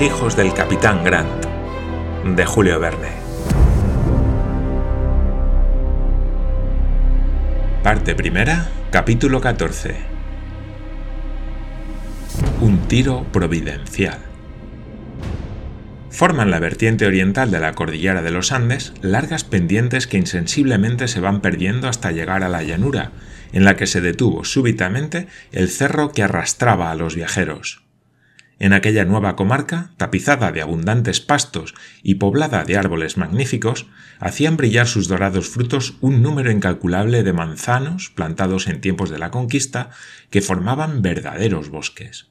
Hijos del capitán Grant, de Julio Verne. Parte primera, capítulo 14. Un tiro providencial. Forman la vertiente oriental de la cordillera de los Andes largas pendientes que insensiblemente se van perdiendo hasta llegar a la llanura, en la que se detuvo súbitamente el cerro que arrastraba a los viajeros. En aquella nueva comarca, tapizada de abundantes pastos y poblada de árboles magníficos, hacían brillar sus dorados frutos un número incalculable de manzanos plantados en tiempos de la conquista que formaban verdaderos bosques.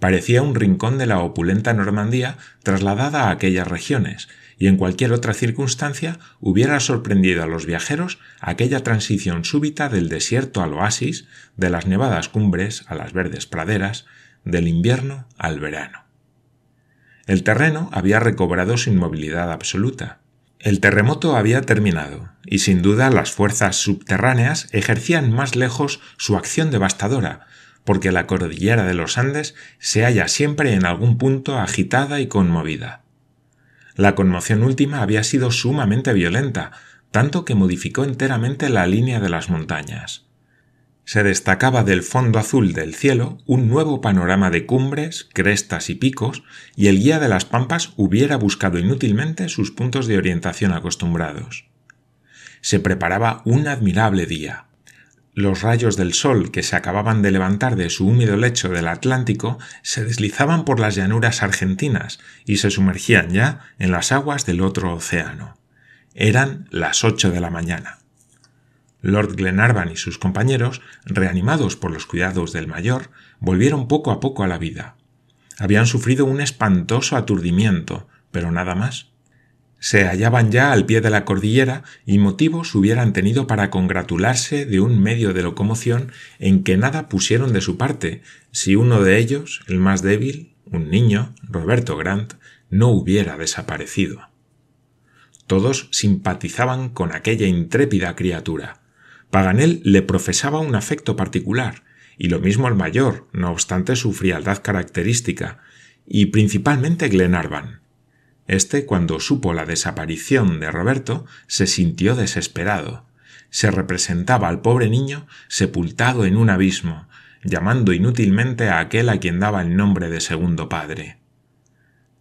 Parecía un rincón de la opulenta Normandía trasladada a aquellas regiones, y en cualquier otra circunstancia hubiera sorprendido a los viajeros aquella transición súbita del desierto al oasis, de las nevadas cumbres a las verdes praderas, del invierno al verano. El terreno había recobrado su inmovilidad absoluta. El terremoto había terminado, y sin duda las fuerzas subterráneas ejercían más lejos su acción devastadora, porque la cordillera de los Andes se halla siempre en algún punto agitada y conmovida. La conmoción última había sido sumamente violenta, tanto que modificó enteramente la línea de las montañas se destacaba del fondo azul del cielo un nuevo panorama de cumbres, crestas y picos, y el guía de las pampas hubiera buscado inútilmente sus puntos de orientación acostumbrados. Se preparaba un admirable día. Los rayos del sol que se acababan de levantar de su húmedo lecho del Atlántico se deslizaban por las llanuras argentinas y se sumergían ya en las aguas del otro océano. Eran las ocho de la mañana. Lord Glenarvan y sus compañeros, reanimados por los cuidados del mayor, volvieron poco a poco a la vida. Habían sufrido un espantoso aturdimiento, pero nada más. Se hallaban ya al pie de la cordillera y motivos hubieran tenido para congratularse de un medio de locomoción en que nada pusieron de su parte, si uno de ellos, el más débil, un niño, Roberto Grant, no hubiera desaparecido. Todos simpatizaban con aquella intrépida criatura. Paganel le profesaba un afecto particular, y lo mismo el mayor, no obstante su frialdad característica, y principalmente Glenarvan. Este, cuando supo la desaparición de Roberto, se sintió desesperado. Se representaba al pobre niño sepultado en un abismo, llamando inútilmente a aquel a quien daba el nombre de segundo padre.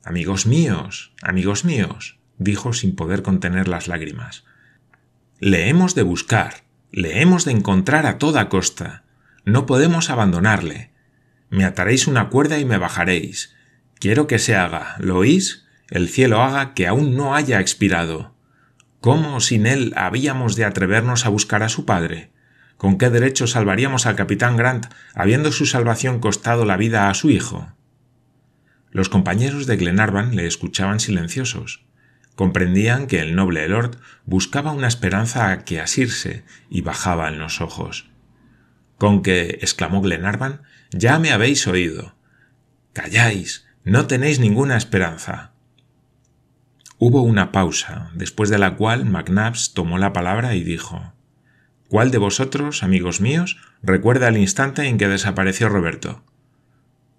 Amigos míos, amigos míos, dijo sin poder contener las lágrimas. Le hemos de buscar, le hemos de encontrar a toda costa. No podemos abandonarle. Me ataréis una cuerda y me bajaréis. Quiero que se haga, ¿lo oís? El cielo haga que aún no haya expirado. ¿Cómo sin él habíamos de atrevernos a buscar a su padre? ¿Con qué derecho salvaríamos al capitán Grant, habiendo su salvación costado la vida a su hijo? Los compañeros de Glenarvan le escuchaban silenciosos. Comprendían que el noble lord buscaba una esperanza a que asirse y bajaba en los ojos. Con que, exclamó Glenarvan, ya me habéis oído. Calláis, no tenéis ninguna esperanza. Hubo una pausa, después de la cual McNabbs tomó la palabra y dijo ¿Cuál de vosotros, amigos míos, recuerda el instante en que desapareció Roberto?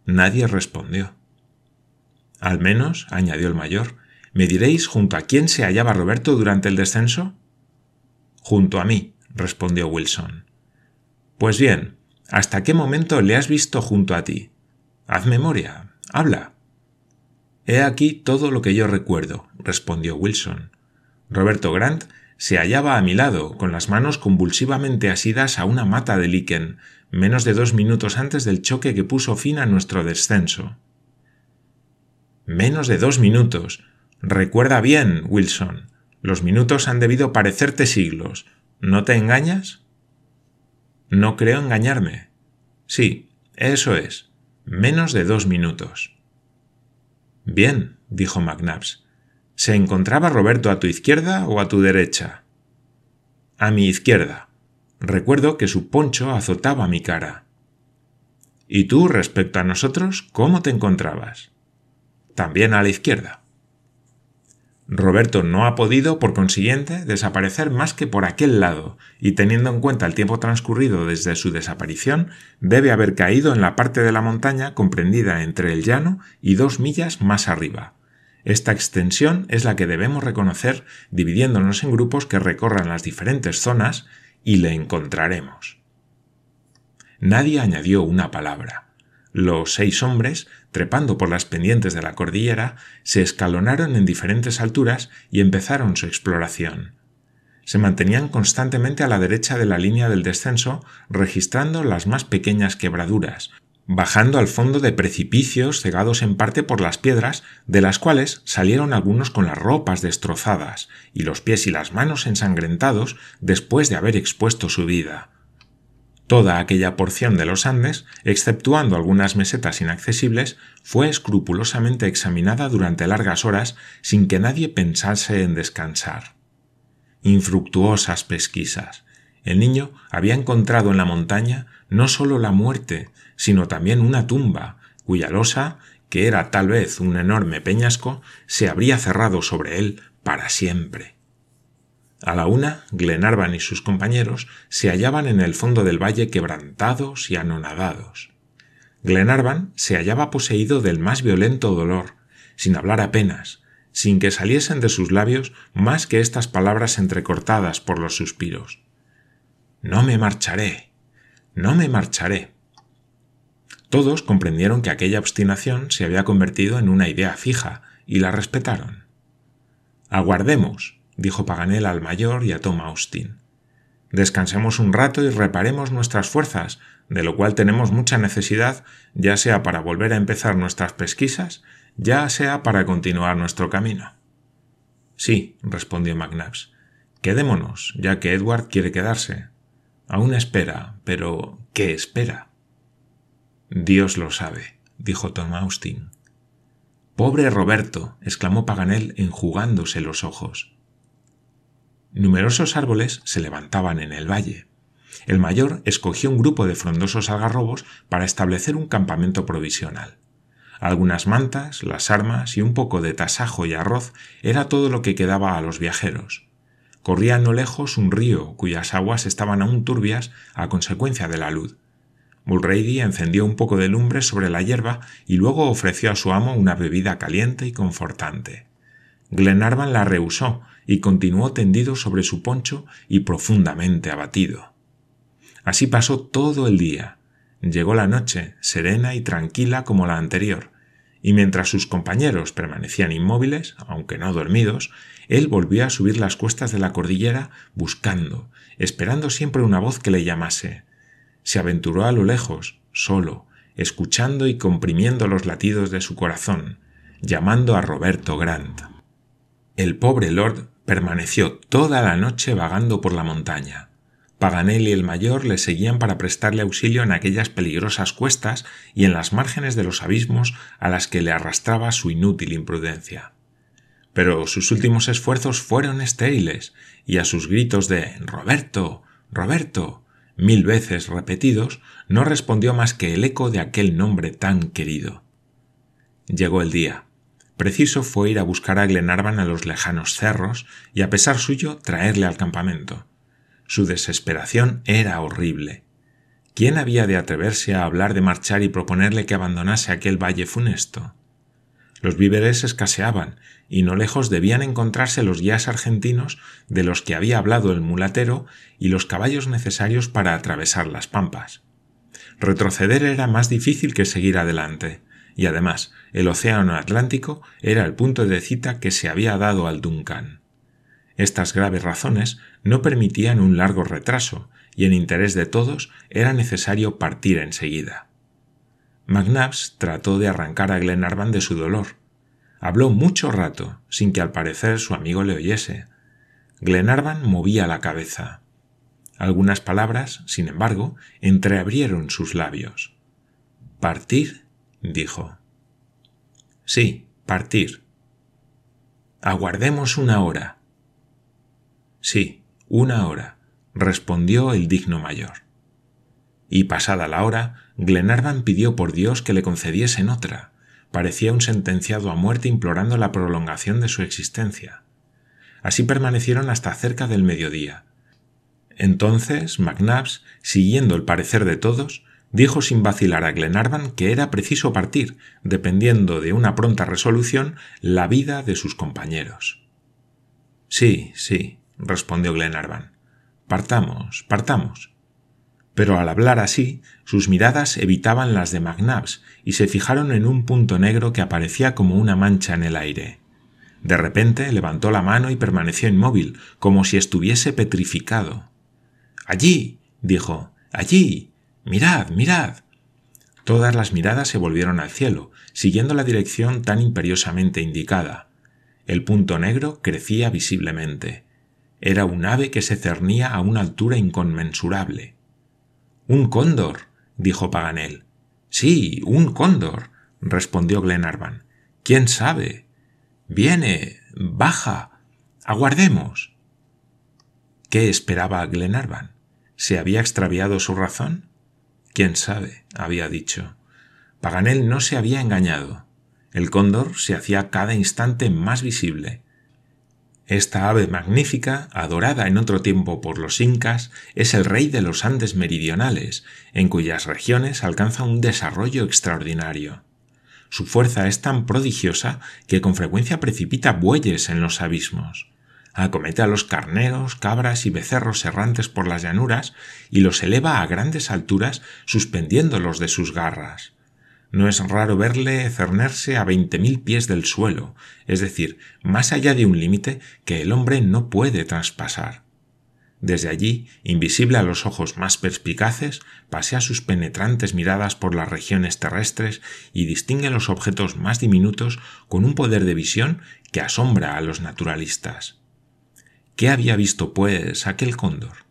Nadie respondió. Al menos, añadió el mayor, ¿Me diréis junto a quién se hallaba Roberto durante el descenso? Junto a mí, respondió Wilson. Pues bien, ¿hasta qué momento le has visto junto a ti? Haz memoria, habla. He aquí todo lo que yo recuerdo, respondió Wilson. Roberto Grant se hallaba a mi lado, con las manos convulsivamente asidas a una mata de líquen, menos de dos minutos antes del choque que puso fin a nuestro descenso. Menos de dos minutos. Recuerda bien, Wilson, los minutos han debido parecerte siglos. ¿No te engañas? No creo engañarme. Sí, eso es. Menos de dos minutos. Bien, dijo McNabbs. ¿Se encontraba Roberto a tu izquierda o a tu derecha? A mi izquierda. Recuerdo que su poncho azotaba mi cara. ¿Y tú, respecto a nosotros, cómo te encontrabas? También a la izquierda. Roberto no ha podido, por consiguiente, desaparecer más que por aquel lado, y teniendo en cuenta el tiempo transcurrido desde su desaparición, debe haber caído en la parte de la montaña comprendida entre el llano y dos millas más arriba. Esta extensión es la que debemos reconocer dividiéndonos en grupos que recorran las diferentes zonas y le encontraremos. Nadie añadió una palabra. Los seis hombres, trepando por las pendientes de la cordillera, se escalonaron en diferentes alturas y empezaron su exploración. Se mantenían constantemente a la derecha de la línea del descenso, registrando las más pequeñas quebraduras, bajando al fondo de precipicios cegados en parte por las piedras, de las cuales salieron algunos con las ropas destrozadas y los pies y las manos ensangrentados después de haber expuesto su vida. Toda aquella porción de los Andes, exceptuando algunas mesetas inaccesibles, fue escrupulosamente examinada durante largas horas sin que nadie pensase en descansar. Infructuosas pesquisas. El niño había encontrado en la montaña no sólo la muerte, sino también una tumba, cuya losa, que era tal vez un enorme peñasco, se habría cerrado sobre él para siempre. A la una, Glenarvan y sus compañeros se hallaban en el fondo del valle quebrantados y anonadados. Glenarvan se hallaba poseído del más violento dolor, sin hablar apenas, sin que saliesen de sus labios más que estas palabras entrecortadas por los suspiros. No me marcharé, no me marcharé. Todos comprendieron que aquella obstinación se había convertido en una idea fija y la respetaron. Aguardemos, dijo Paganel al mayor y a Tom Austin. Descansemos un rato y reparemos nuestras fuerzas, de lo cual tenemos mucha necesidad, ya sea para volver a empezar nuestras pesquisas, ya sea para continuar nuestro camino. Sí, respondió McNabbs. Quedémonos, ya que Edward quiere quedarse. Aún espera, pero ¿qué espera? Dios lo sabe, dijo Tom Austin. Pobre Roberto, exclamó Paganel enjugándose los ojos. Numerosos árboles se levantaban en el valle. El mayor escogió un grupo de frondosos algarrobos para establecer un campamento provisional. Algunas mantas, las armas y un poco de tasajo y arroz era todo lo que quedaba a los viajeros. Corría no lejos un río cuyas aguas estaban aún turbias a consecuencia de la luz. Mulrady encendió un poco de lumbre sobre la hierba y luego ofreció a su amo una bebida caliente y confortante. Glenarvan la rehusó y continuó tendido sobre su poncho y profundamente abatido. Así pasó todo el día. Llegó la noche, serena y tranquila como la anterior, y mientras sus compañeros permanecían inmóviles, aunque no dormidos, él volvió a subir las cuestas de la cordillera buscando, esperando siempre una voz que le llamase. Se aventuró a lo lejos, solo, escuchando y comprimiendo los latidos de su corazón, llamando a Roberto Grant. El pobre lord permaneció toda la noche vagando por la montaña. Paganel y el mayor le seguían para prestarle auxilio en aquellas peligrosas cuestas y en las márgenes de los abismos a las que le arrastraba su inútil imprudencia. Pero sus últimos esfuerzos fueron estériles, y a sus gritos de Roberto. Roberto. mil veces repetidos, no respondió más que el eco de aquel nombre tan querido. Llegó el día. Preciso fue ir a buscar a Glenarvan a los lejanos cerros y a pesar suyo traerle al campamento. Su desesperación era horrible. ¿Quién había de atreverse a hablar de marchar y proponerle que abandonase aquel valle funesto? Los víveres escaseaban, y no lejos debían encontrarse los guías argentinos de los que había hablado el mulatero y los caballos necesarios para atravesar las pampas. Retroceder era más difícil que seguir adelante y además el Océano Atlántico era el punto de cita que se había dado al Duncan. Estas graves razones no permitían un largo retraso, y en interés de todos era necesario partir enseguida. McNabbs trató de arrancar a Glenarvan de su dolor. Habló mucho rato, sin que al parecer su amigo le oyese. Glenarvan movía la cabeza. Algunas palabras, sin embargo, entreabrieron sus labios. ¿Partir? Dijo. Sí, partir. Aguardemos una hora. Sí, una hora, respondió el digno mayor. Y pasada la hora, Glenarvan pidió por Dios que le concediesen otra, parecía un sentenciado a muerte implorando la prolongación de su existencia. Así permanecieron hasta cerca del mediodía. Entonces McNabbs, siguiendo el parecer de todos, dijo sin vacilar a Glenarvan que era preciso partir, dependiendo de una pronta resolución, la vida de sus compañeros. Sí, sí, respondió Glenarvan. Partamos, partamos. Pero al hablar así, sus miradas evitaban las de McNabbs y se fijaron en un punto negro que aparecía como una mancha en el aire. De repente levantó la mano y permaneció inmóvil, como si estuviese petrificado. Allí. dijo. allí. Mirad, mirad. Todas las miradas se volvieron al cielo, siguiendo la dirección tan imperiosamente indicada. El punto negro crecía visiblemente. Era un ave que se cernía a una altura inconmensurable. Un cóndor, dijo Paganel. Sí, un cóndor, respondió Glenarvan. ¿Quién sabe? Viene. baja. Aguardemos. ¿Qué esperaba Glenarvan? ¿Se había extraviado su razón? Quién sabe, había dicho. Paganel no se había engañado. El cóndor se hacía cada instante más visible. Esta ave magnífica, adorada en otro tiempo por los incas, es el rey de los Andes meridionales, en cuyas regiones alcanza un desarrollo extraordinario. Su fuerza es tan prodigiosa que con frecuencia precipita bueyes en los abismos acomete a los carneros, cabras y becerros errantes por las llanuras y los eleva a grandes alturas suspendiéndolos de sus garras. No es raro verle cernerse a veinte mil pies del suelo, es decir, más allá de un límite que el hombre no puede traspasar. Desde allí, invisible a los ojos más perspicaces, pasea sus penetrantes miradas por las regiones terrestres y distingue los objetos más diminutos con un poder de visión que asombra a los naturalistas. ¿Qué había visto, pues, aquel cóndor?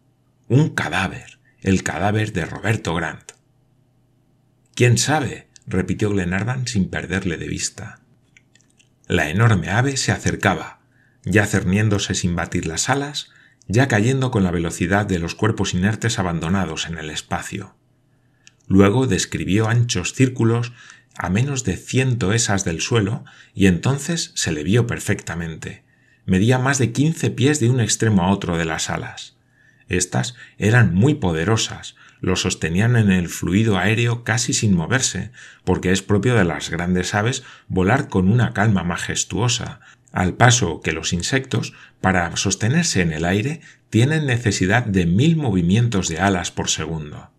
Un cadáver, el cadáver de Roberto Grant. ¿Quién sabe? repitió Glenarvan sin perderle de vista. La enorme ave se acercaba, ya cerniéndose sin batir las alas, ya cayendo con la velocidad de los cuerpos inertes abandonados en el espacio. Luego describió anchos círculos a menos de cien toesas del suelo y entonces se le vio perfectamente medía más de quince pies de un extremo a otro de las alas. Estas eran muy poderosas, lo sostenían en el fluido aéreo casi sin moverse, porque es propio de las grandes aves volar con una calma majestuosa, al paso que los insectos, para sostenerse en el aire, tienen necesidad de mil movimientos de alas por segundo.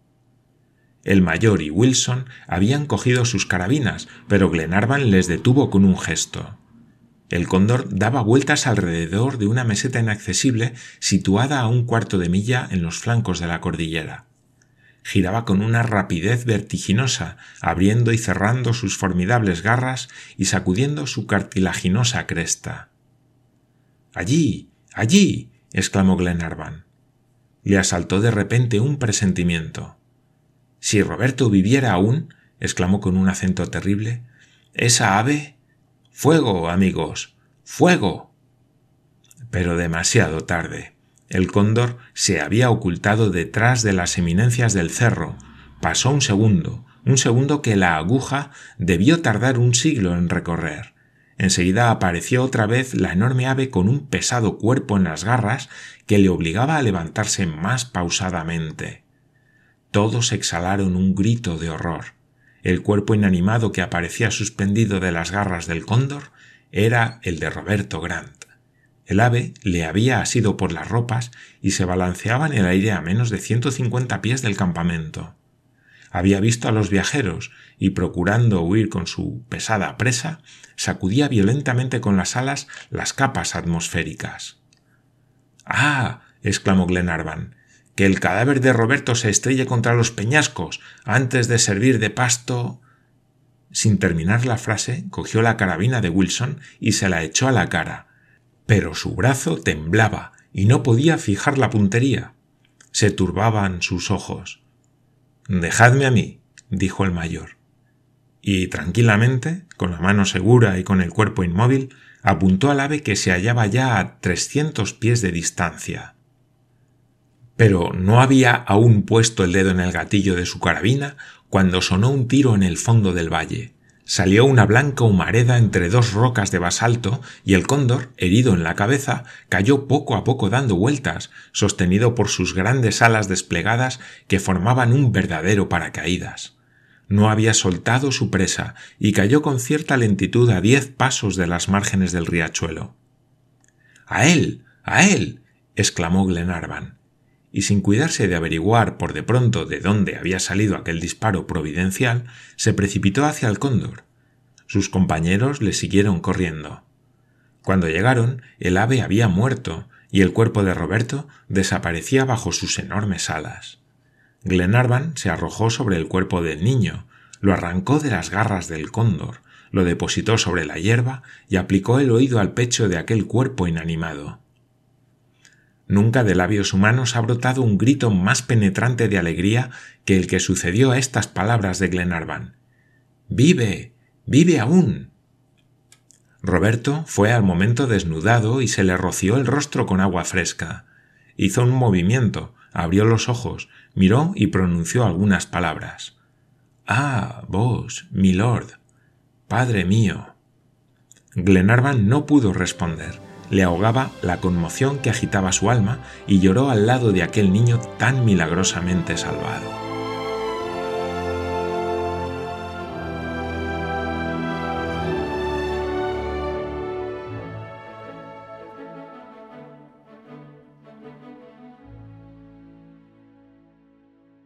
El mayor y Wilson habían cogido sus carabinas, pero Glenarvan les detuvo con un gesto. El cóndor daba vueltas alrededor de una meseta inaccesible situada a un cuarto de milla en los flancos de la cordillera. Giraba con una rapidez vertiginosa, abriendo y cerrando sus formidables garras y sacudiendo su cartilaginosa cresta. Allí. allí. exclamó Glenarvan. Le asaltó de repente un presentimiento. Si Roberto viviera aún, exclamó con un acento terrible, esa ave Fuego, amigos. Fuego. Pero demasiado tarde. El cóndor se había ocultado detrás de las eminencias del cerro. Pasó un segundo, un segundo que la aguja debió tardar un siglo en recorrer. Enseguida apareció otra vez la enorme ave con un pesado cuerpo en las garras que le obligaba a levantarse más pausadamente. Todos exhalaron un grito de horror. El cuerpo inanimado que aparecía suspendido de las garras del cóndor era el de Roberto Grant. El ave le había asido por las ropas y se balanceaba en el aire a menos de 150 pies del campamento. Había visto a los viajeros y, procurando huir con su pesada presa, sacudía violentamente con las alas las capas atmosféricas. ¡Ah! exclamó Glenarvan que el cadáver de Roberto se estrelle contra los peñascos antes de servir de pasto. Sin terminar la frase, cogió la carabina de Wilson y se la echó a la cara. Pero su brazo temblaba y no podía fijar la puntería. Se turbaban sus ojos. Dejadme a mí, dijo el mayor. Y tranquilamente, con la mano segura y con el cuerpo inmóvil, apuntó al ave que se hallaba ya a trescientos pies de distancia pero no había aún puesto el dedo en el gatillo de su carabina cuando sonó un tiro en el fondo del valle. Salió una blanca humareda entre dos rocas de basalto y el cóndor, herido en la cabeza, cayó poco a poco dando vueltas, sostenido por sus grandes alas desplegadas que formaban un verdadero paracaídas. No había soltado su presa y cayó con cierta lentitud a diez pasos de las márgenes del riachuelo. ¡A él! ¡A él! exclamó Glenarvan y sin cuidarse de averiguar por de pronto de dónde había salido aquel disparo providencial, se precipitó hacia el cóndor. Sus compañeros le siguieron corriendo. Cuando llegaron, el ave había muerto y el cuerpo de Roberto desaparecía bajo sus enormes alas. Glenarvan se arrojó sobre el cuerpo del niño, lo arrancó de las garras del cóndor, lo depositó sobre la hierba y aplicó el oído al pecho de aquel cuerpo inanimado. Nunca de labios humanos ha brotado un grito más penetrante de alegría que el que sucedió a estas palabras de Glenarvan. ¡Vive! ¡Vive aún! Roberto fue al momento desnudado y se le roció el rostro con agua fresca. Hizo un movimiento, abrió los ojos, miró y pronunció algunas palabras. Ah, vos, milord. Padre mío. Glenarvan no pudo responder le ahogaba la conmoción que agitaba su alma y lloró al lado de aquel niño tan milagrosamente salvado.